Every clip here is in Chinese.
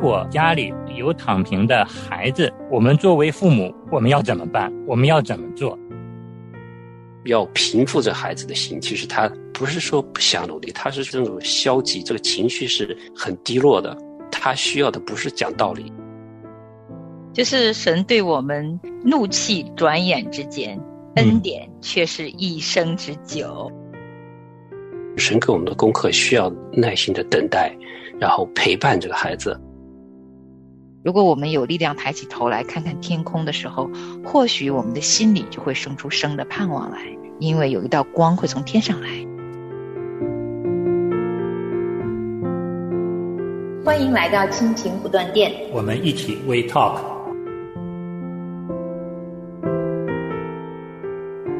果家里有躺平的孩子，我们作为父母，我们要怎么办？我们要怎么做？要平复这孩子的心。其实他不是说不想努力，他是这种消极，这个情绪是很低落的。他需要的不是讲道理，就是神对我们怒气转眼之间，恩典却是一生之久。神给我们的功课需要耐心的等待，然后陪伴这个孩子。如果我们有力量抬起头来看看天空的时候，或许我们的心里就会生出生的盼望来，因为有一道光会从天上来。欢迎来到亲情不断电，我们一起 We Talk。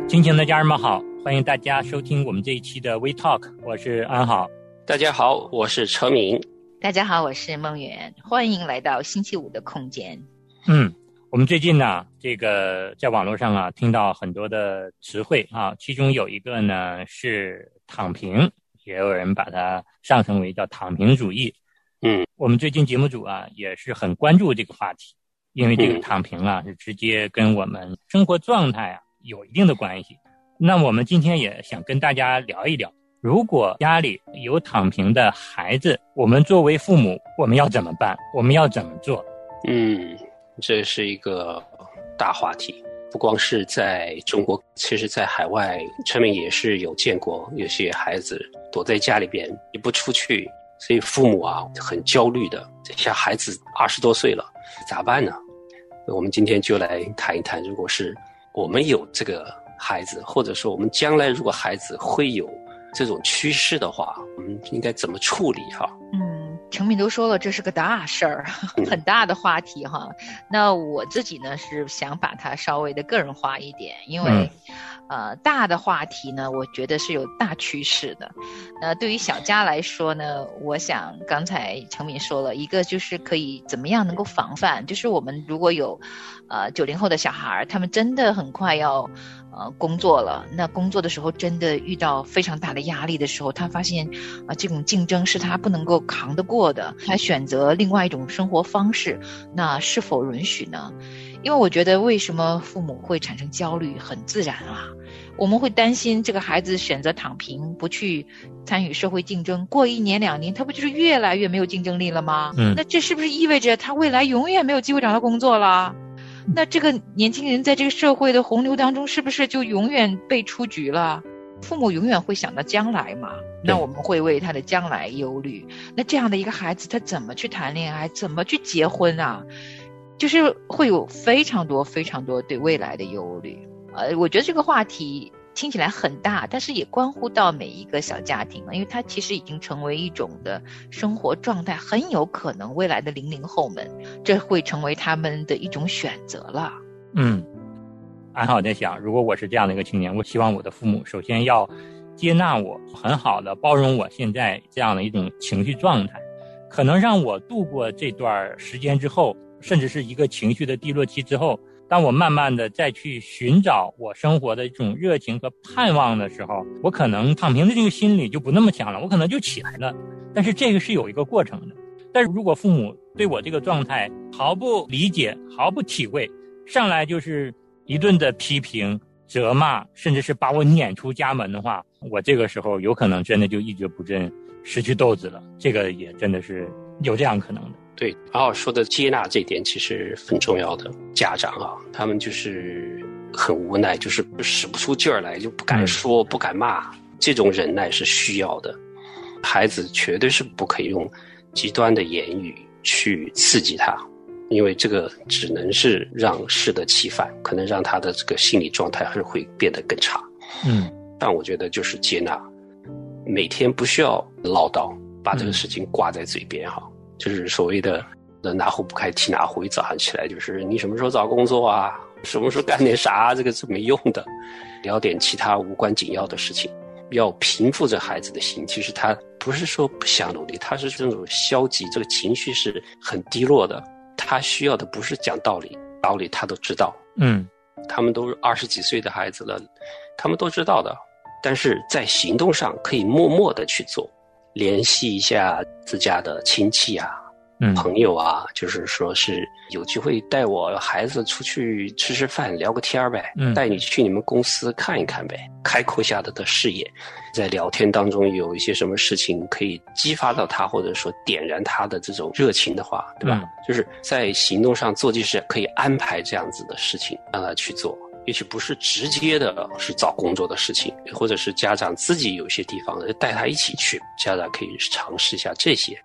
亲情的家人们好。欢迎大家收听我们这一期的 We Talk，我是安好。大家好，我是陈明。大家好，我是孟远。欢迎来到星期五的空间。嗯，我们最近呢，这个在网络上啊，听到很多的词汇啊，其中有一个呢是躺平，也有人把它上升为叫躺平主义。嗯，我们最近节目组啊也是很关注这个话题，因为这个躺平啊是直接跟我们生活状态啊有一定的关系。那我们今天也想跟大家聊一聊，如果家里有躺平的孩子，我们作为父母，我们要怎么办？我们要怎么做？嗯，这是一个大话题，不光是在中国，其实在海外，陈明也是有见过有些孩子躲在家里边也不出去，所以父母啊很焦虑的。像孩子二十多岁了，咋办呢？我们今天就来谈一谈，如果是我们有这个。孩子，或者说我们将来如果孩子会有这种趋势的话，我们应该怎么处理哈？嗯，程敏都说了，这是个大事儿，很大的话题哈。那我自己呢是想把它稍微的个人化一点，因为。呃，大的话题呢，我觉得是有大趋势的。那对于小家来说呢，我想刚才程敏说了一个，就是可以怎么样能够防范，就是我们如果有，呃，九零后的小孩儿，他们真的很快要，呃，工作了。那工作的时候真的遇到非常大的压力的时候，他发现啊，这种竞争是他不能够扛得过的，他选择另外一种生活方式，那是否允许呢？因为我觉得，为什么父母会产生焦虑，很自然啊。我们会担心这个孩子选择躺平，不去参与社会竞争，过一年两年，他不就是越来越没有竞争力了吗？嗯，那这是不是意味着他未来永远没有机会找到工作了？那这个年轻人在这个社会的洪流当中，是不是就永远被出局了？父母永远会想到将来嘛？那我们会为他的将来忧虑。那这样的一个孩子，他怎么去谈恋爱？怎么去结婚啊？就是会有非常多、非常多对未来的忧虑。呃，我觉得这个话题听起来很大，但是也关乎到每一个小家庭了，因为它其实已经成为一种的生活状态，很有可能未来的零零后们，这会成为他们的一种选择了。嗯，安好在想，如果我是这样的一个青年，我希望我的父母首先要接纳我，很好的包容我现在这样的一种情绪状态，可能让我度过这段时间之后，甚至是一个情绪的低落期之后。当我慢慢的再去寻找我生活的一种热情和盼望的时候，我可能躺平的这个心理就不那么强了，我可能就起来了。但是这个是有一个过程的。但是如果父母对我这个状态毫不理解、毫不体会，上来就是一顿的批评、责骂，甚至是把我撵出家门的话，我这个时候有可能真的就一蹶不振，失去斗志了。这个也真的是有这样可能的。对，然后说的接纳这点其实很重要的。家长啊，他们就是很无奈，就是使不出劲儿来，就不敢说，不敢骂。这种忍耐是需要的。孩子绝对是不可以用极端的言语去刺激他，因为这个只能是让适得其反，可能让他的这个心理状态还会变得更差。嗯，但我觉得就是接纳，每天不需要唠叨，把这个事情挂在嘴边哈。就是所谓的“那哪壶不开提哪壶”，一早上起来就是你什么时候找工作啊？什么时候干点啥？这个是没用的，聊点其他无关紧要的事情，要平复这孩子的心。其实他不是说不想努力，他是这种消极，这个情绪是很低落的。他需要的不是讲道理，道理他都知道。嗯，他们都是二十几岁的孩子了，他们都知道的，但是在行动上可以默默的去做。联系一下自家的亲戚啊，朋友啊，就是说是有机会带我孩子出去吃吃饭、聊个天儿呗，带你去你们公司看一看呗，开阔下他的视野，在聊天当中有一些什么事情可以激发到他，或者说点燃他的这种热情的话，对吧？就是在行动上做，就是可以安排这样子的事情让他去做。也许不是直接的，是找工作的事情，或者是家长自己有些地方带他一起去，家长可以尝试一下这些。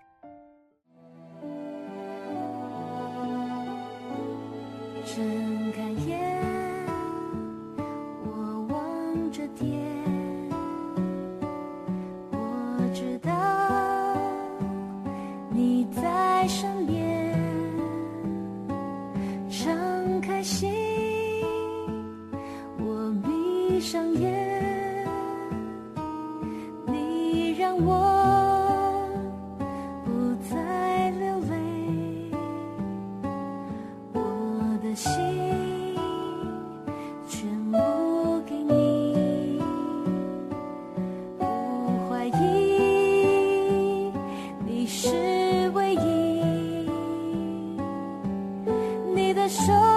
的手。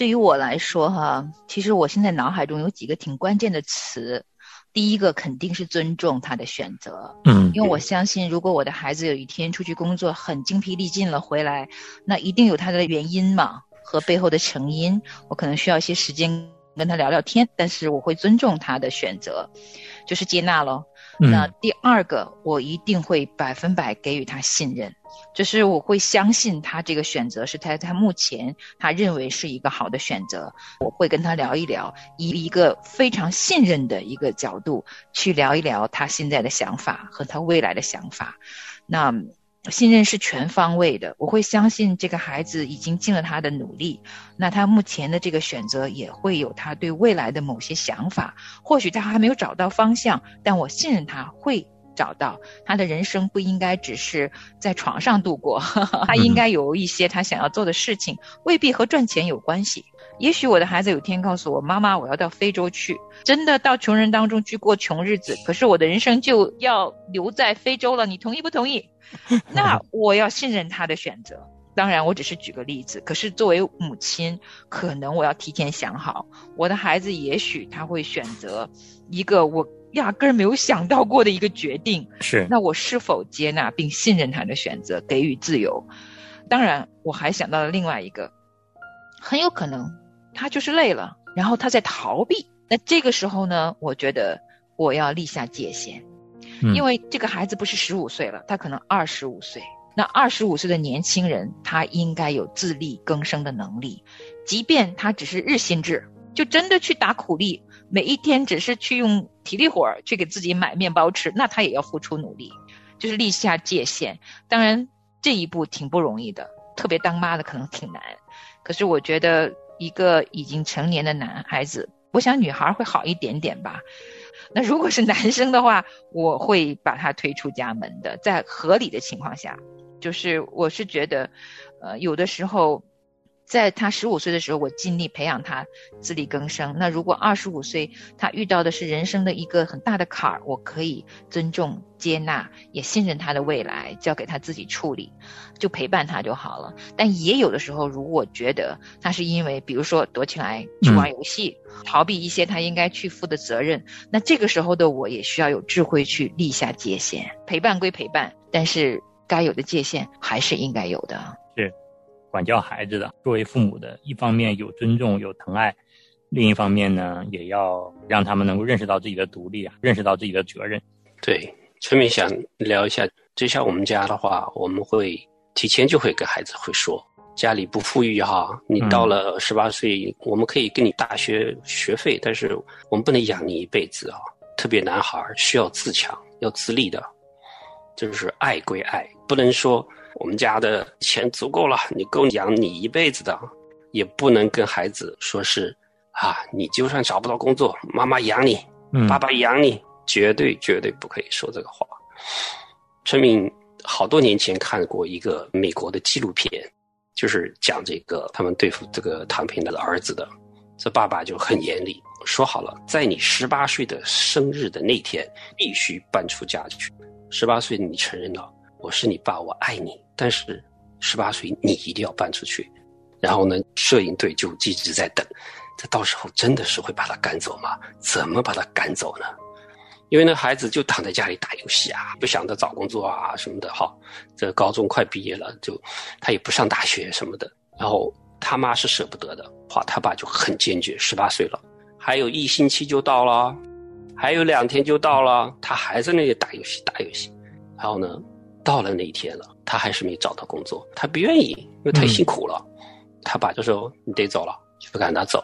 对于我来说哈，其实我现在脑海中有几个挺关键的词。第一个肯定是尊重他的选择，嗯因为我相信，如果我的孩子有一天出去工作很精疲力尽了回来，那一定有他的原因嘛和背后的成因。我可能需要一些时间跟他聊聊天，但是我会尊重他的选择，就是接纳咯。那第二个，我一定会百分百给予他信任，就是我会相信他这个选择是他他目前他认为是一个好的选择。我会跟他聊一聊，以一个非常信任的一个角度去聊一聊他现在的想法和他未来的想法。那信任是全方位的，我会相信这个孩子已经尽了他的努力，那他目前的这个选择也会有他对未来的某些想法。或许他还没有找到方向，但我信任他会找到。他的人生不应该只是在床上度过，他应该有一些他想要做的事情，未必和赚钱有关系。也许我的孩子有一天告诉我：“妈妈，我要到非洲去，真的到穷人当中去过穷日子。可是我的人生就要留在非洲了，你同意不同意？” 那我要信任他的选择。当然，我只是举个例子。可是作为母亲，可能我要提前想好，我的孩子也许他会选择一个我压根儿没有想到过的一个决定。是那我是否接纳并信任他的选择，给予自由？当然，我还想到了另外一个，很有可能他就是累了，然后他在逃避。那这个时候呢，我觉得我要立下界限，嗯因为这个孩子不是十五岁了，他可能二十五岁。那二十五岁的年轻人，他应该有自力更生的能力，即便他只是日薪制，就真的去打苦力，每一天只是去用体力活儿去给自己买面包吃，那他也要付出努力，就是立下界限。当然这一步挺不容易的，特别当妈的可能挺难。可是我觉得一个已经成年的男孩子，我想女孩会好一点点吧。那如果是男生的话，我会把他推出家门的，在合理的情况下。就是我是觉得，呃，有的时候，在他十五岁的时候，我尽力培养他自力更生。那如果二十五岁他遇到的是人生的一个很大的坎儿，我可以尊重、接纳，也信任他的未来，交给他自己处理，就陪伴他就好了。但也有的时候，如果觉得他是因为，比如说躲起来去玩游戏，逃避一些他应该去负的责任，那这个时候的我也需要有智慧去立下界限。陪伴归陪伴，但是。该有的界限还是应该有的。是管教孩子的，作为父母的，一方面有尊重、有疼爱，另一方面呢，也要让他们能够认识到自己的独立啊，认识到自己的责任。对，陈明想聊一下，就像我们家的话，我们会提前就会跟孩子会说，家里不富裕哈，你到了十八岁，我们可以给你大学学费，但是我们不能养你一辈子啊。特别男孩需要自强，要自立的。就是爱归爱，不能说我们家的钱足够了，你够养你一辈子的，也不能跟孩子说是啊，你就算找不到工作，妈妈养你，嗯爸爸养你，绝对绝对不可以说这个话。陈敏好多年前看过一个美国的纪录片，就是讲这个他们对付这个唐平的儿子的，这爸爸就很严厉，说好了，在你十八岁的生日的那天必须搬出家去。十八岁你承认了，我是你爸，我爱你，但是十八岁你一定要搬出去。然后呢，摄影队就一直在等，这到时候真的是会把他赶走吗？怎么把他赶走呢？因为那孩子就躺在家里打游戏啊，不想着找工作啊什么的。哈，这高中快毕业了，就他也不上大学什么的。然后他妈是舍不得的，话他爸就很坚决。十八岁了，还有一星期就到了。还有两天就到了，他还在那里打游戏打游戏，然后呢，到了那一天了，他还是没找到工作，他不愿意，因为太辛苦了。他爸就说：“你得走了，就不赶他走。”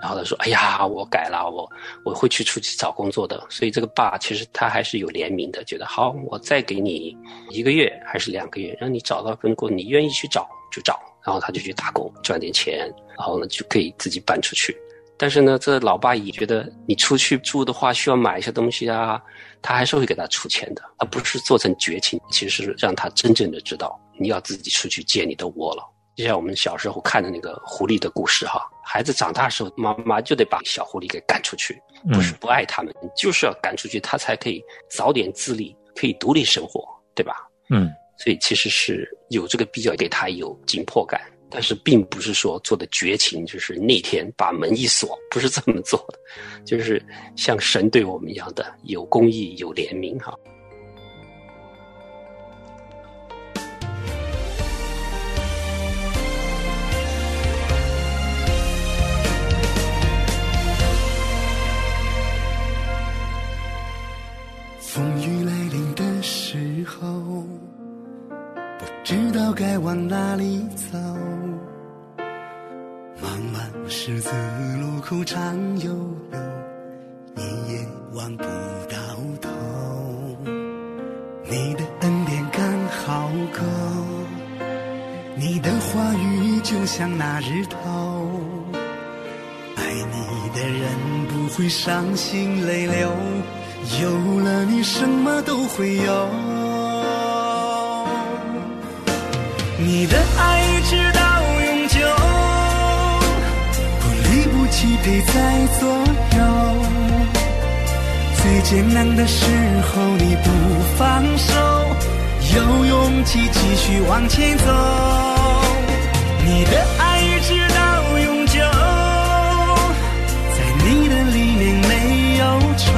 然后他说：“哎呀，我改了，我我会去出去找工作的。”所以这个爸其实他还是有怜悯的，觉得好，我再给你一个月还是两个月，让你找到工作，你愿意去找就找。然后他就去打工赚点钱，然后呢就可以自己搬出去。但是呢，这老爸也觉得你出去住的话需要买一些东西啊，他还是会给他出钱的，而不是做成绝情，其实是让他真正的知道你要自己出去建你的窝了。就像我们小时候看的那个狐狸的故事哈，孩子长大的时候，妈妈就得把小狐狸给赶出去，不是不爱他们，嗯、就是要赶出去，他才可以早点自立，可以独立生活，对吧？嗯，所以其实是有这个必要给他有紧迫感。但是并不是说做的绝情，就是那天把门一锁，不是这么做的，就是像神对我们一样的有公义、有怜悯哈。风雨来临的时候，不知道该往哪里走。十字路口长悠悠，一眼望不到头。你的恩典刚好够，你的话语就像那日头。爱你的人不会伤心泪流，有了你什么都会有。你的爱不弃陪在左右。最艰难的时候你不放手，有勇气继续往前走。你的爱一直到永久，在你的里面没有愁，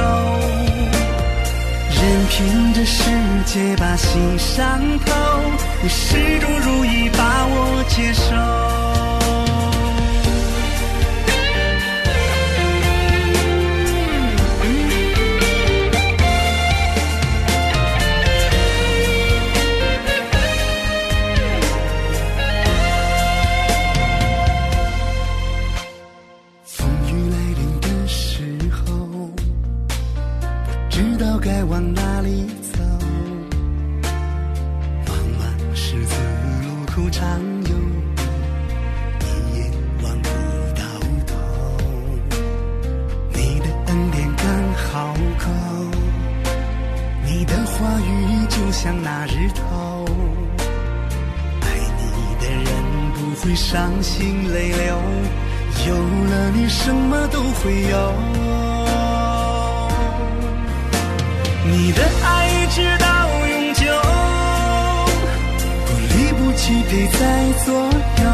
任凭这世界把心伤透，你始终如一把我接受。知道该往哪里走。茫茫十字路口长悠悠，一眼望不到头。你的恩典刚好够，你的话语就像那日头。爱你的人不会伤心泪流，有了你什么都会有。你的爱一直到永久，不离不弃陪在左右。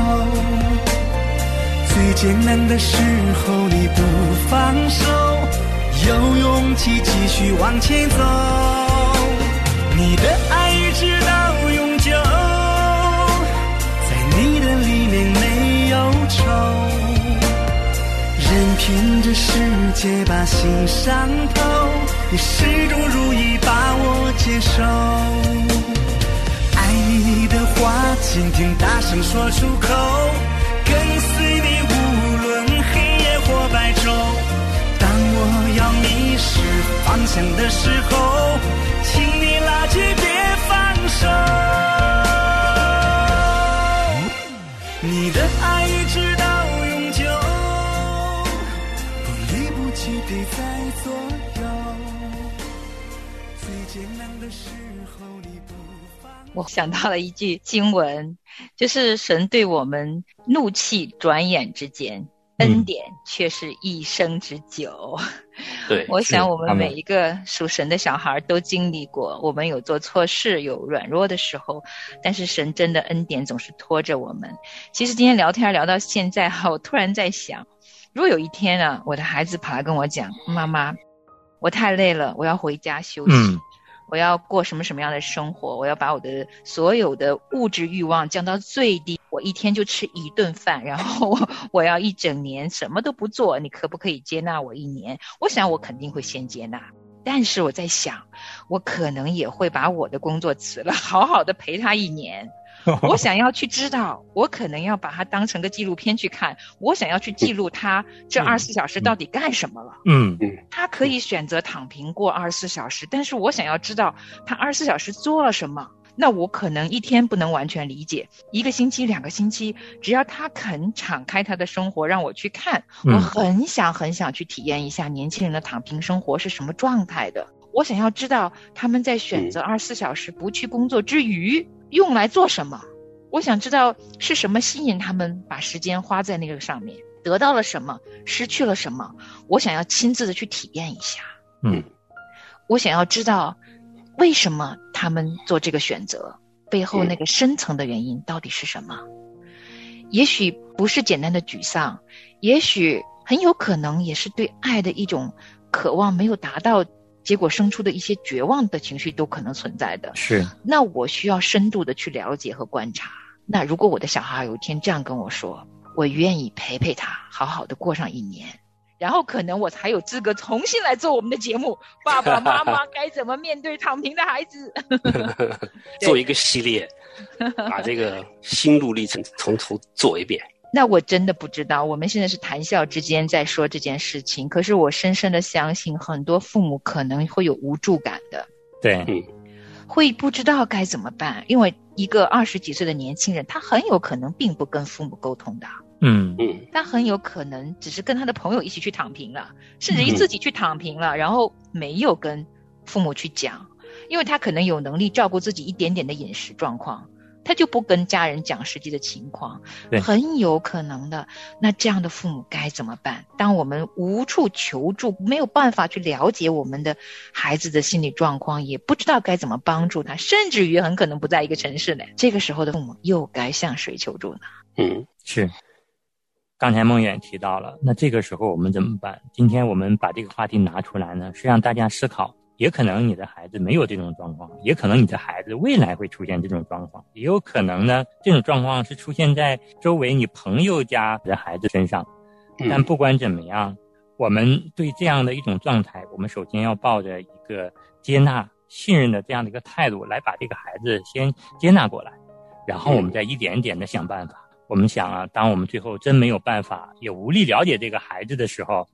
最艰难的时候你不放手，有勇气继续往前走。你的爱一直到永久，在你的里面没有愁，任凭这世界把心伤透，你始终如一把我接受。爱你的话，今天大声说出口，跟随你无论黑夜或白昼。当我要迷失方向的时候，请你拉起，别放手。你的爱一直到陪在左右。最艰难的时候，你不放。我想到了一句经文，就是神对我们怒气转眼之间，恩典却是一生之久。对，我想我们每一个属神的小孩都经历过，我们有做错事，有软弱的时候，但是神真的恩典总是拖着我们。其实今天聊天聊到现在哈，我突然在想，如果有一天啊，我的孩子跑来跟我讲，妈妈，我太累了，我要回家休息。嗯我要过什么什么样的生活？我要把我的所有的物质欲望降到最低。我一天就吃一顿饭，然后我 我要一整年什么都不做。你可不可以接纳我一年？我想我肯定会先接纳，但是我在想，我可能也会把我的工作辞了，好好的陪他一年。我想要去知道，我可能要把它当成个纪录片去看。我想要去记录他这二十四小时到底干什么了。嗯他可以选择躺平过二十四小时，但是我想要知道他二十四小时做了什么。那我可能一天不能完全理解，一个星期、两个星期，只要他肯敞开他的生活，让我去看，嗯我很想很想去体验一下年轻人的躺平生活是什么状态的。我想要知道他们在选择二十四小时不去工作之余用来做什么。我想知道是什么吸引他们把时间花在那个上面，得到了什么，失去了什么。我想要亲自的去体验一下。嗯，我想要知道为什么他们做这个选择，背后那个深层的原因到底是什么。也许不是简单的沮丧，也许很有可能也是对爱的一种渴望没有达到，结果生出的一些绝望的情绪都可能存在的。是，那我需要深度的去了解和观察。那如果我的小孩有一天这样跟我说，我愿意陪陪他，好好的过上一年，然后可能我才有资格重新来做我们的节目。爸爸妈妈该怎么面对躺平的孩子？做一个系列，把这个心路历程从头做一遍。那我真的不知道，我们现在是谈笑之间在说这件事情，可是我深深的相信，很多父母可能会有无助感的，对，嗯，会不知道该怎么办，因为一个二十几岁的年轻人，他很有可能并不跟父母沟通的。嗯。嗯。他很有可能只是跟他的朋友一起去躺平了，甚至于自己去躺平了，然后没有跟父母去讲，因为他可能有能力照顾自己一点点的饮食状况，他就不跟家人讲实际的情况，很有可能的。那这样的父母该怎么办？当我们无处求助，没有办法去了解我们的孩子的心理状况，也不知道该怎么帮助他，甚至于很可能不在一个城市呢。这个时候的父母又该向谁求助呢？嗯是。刚才梦远提到了，那这个时候我们怎么办？今天我们把这个话题拿出来呢，是让大家思考。也可能你的孩子没有这种状况，也可能你的孩子未来会出现这种状况，也有可能呢，这种状况是出现在周围你朋友家的孩子身上。嗯但不管怎么样，我们对这样的一种状态，我们首先要抱着一个接纳、信任的这样的一个态度，来把这个孩子先接纳过来，然后我们再一点一点的想办法。我们想啊，当我们最后真没有办法，也无力了解这个孩子的时候，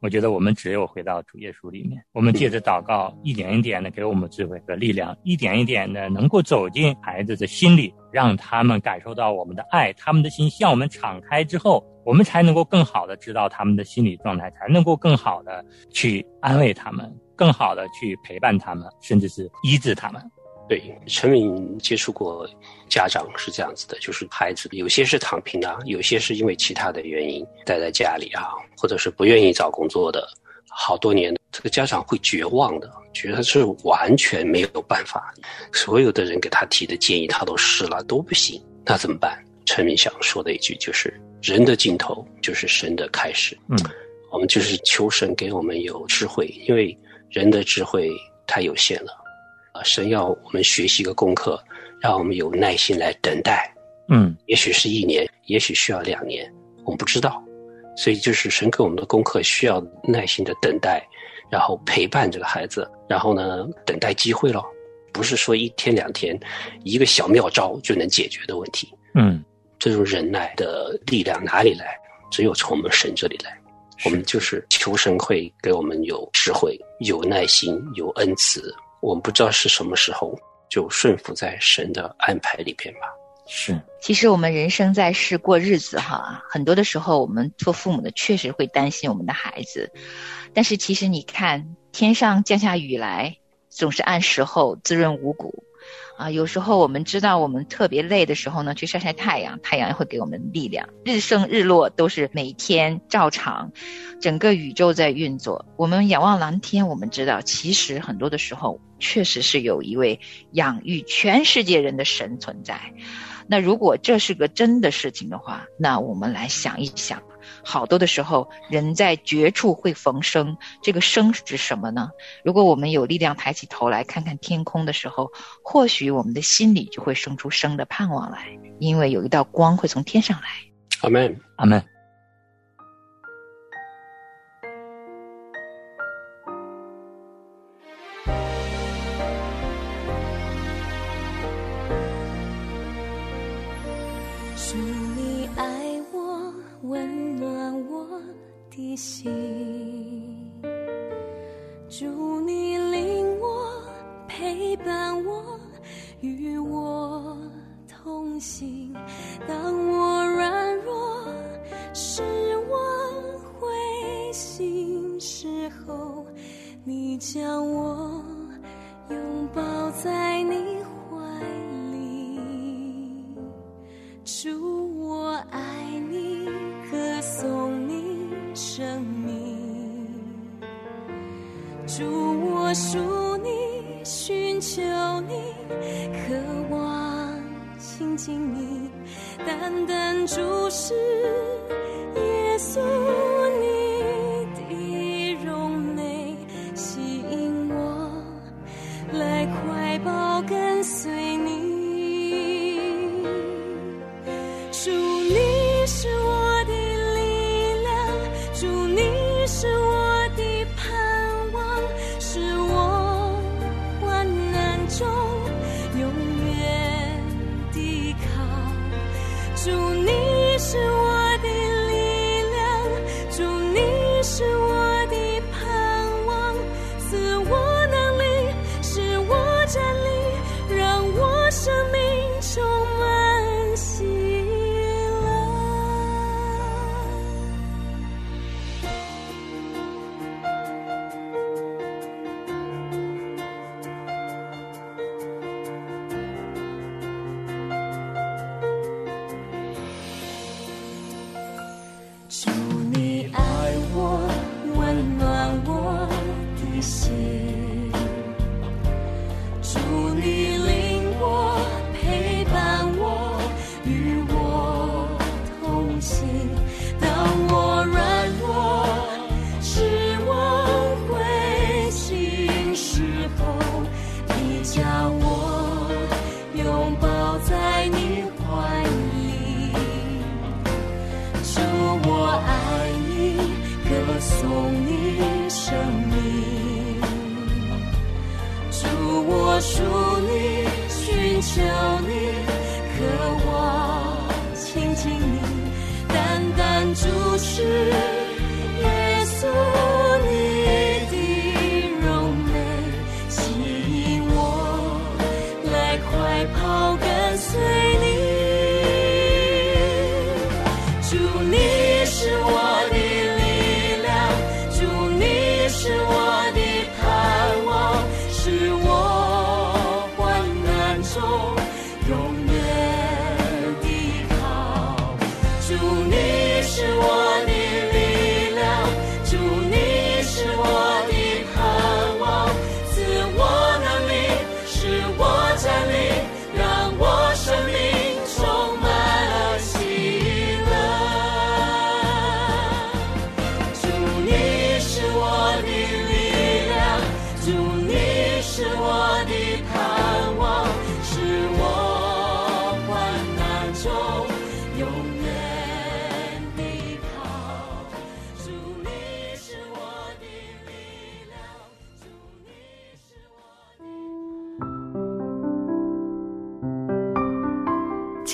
我觉得我们只有回到主耶稣里面，我们借着祷告，一点一点的给我们智慧和力量，一点一点的能够走进孩子的心里，让他们感受到我们的爱，他们的心向我们敞开之后，我们才能够更好的知道他们的心理状态，才能够更好的去安慰他们，更好的去陪伴他们，甚至是医治他们。对，陈敏接触过家长是这样子的，就是孩子有些是躺平的，有些是因为其他的原因待在家里啊，或者是不愿意找工作的，好多年，这个家长会绝望的，觉得是完全没有办法，所有的人给他提的建议他都试了都不行，那怎么办？陈敏想说的一句就是：人的尽头就是神的开始。嗯，我们就是求神给我们有智慧，因为人的智慧太有限了。啊，神要我们学习一个功课，让我们有耐心来等待。嗯也许是一年，也许需要两年，我们不知道。所以就是神给我们的功课，需要耐心的等待，然后陪伴这个孩子，然后呢，等待机会咯。不是说一天两天，一个小妙招就能解决的问题。嗯，这种忍耐的力量哪里来？只有从我们神这里来。我们就是求神会给我们有智慧、有耐心、有恩慈。我们不知道是什么时候，就顺服在神的安排里边吧。是，其实我们人生在世过日子哈，很多的时候我们做父母的确实会担心我们的孩子，但是其实你看天上降下雨来，总是按时候滋润五谷。啊，有时候我们知道我们特别累的时候呢，去晒晒太阳，太阳会给我们力量。日升日落都是每天照常，整个宇宙在运作。我们仰望蓝天，我们知道其实很多的时候确实是有一位养育全世界人的神存在。那如果这是个真的事情的话，那我们来想一想，好多的时候人在绝处会逢生，这个生是指什么呢？如果我们有力量抬起头来看看天空的时候，或许我们的心里就会生出生的盼望来，因为有一道光会从天上来。阿门。阿门。是你爱我，温暖我的心；祝你领我，陪伴我，与我同行。当我软弱、失望、灰心时候，你将我拥抱在你属你，寻求你，渴望亲近你，单单注视耶稣。主，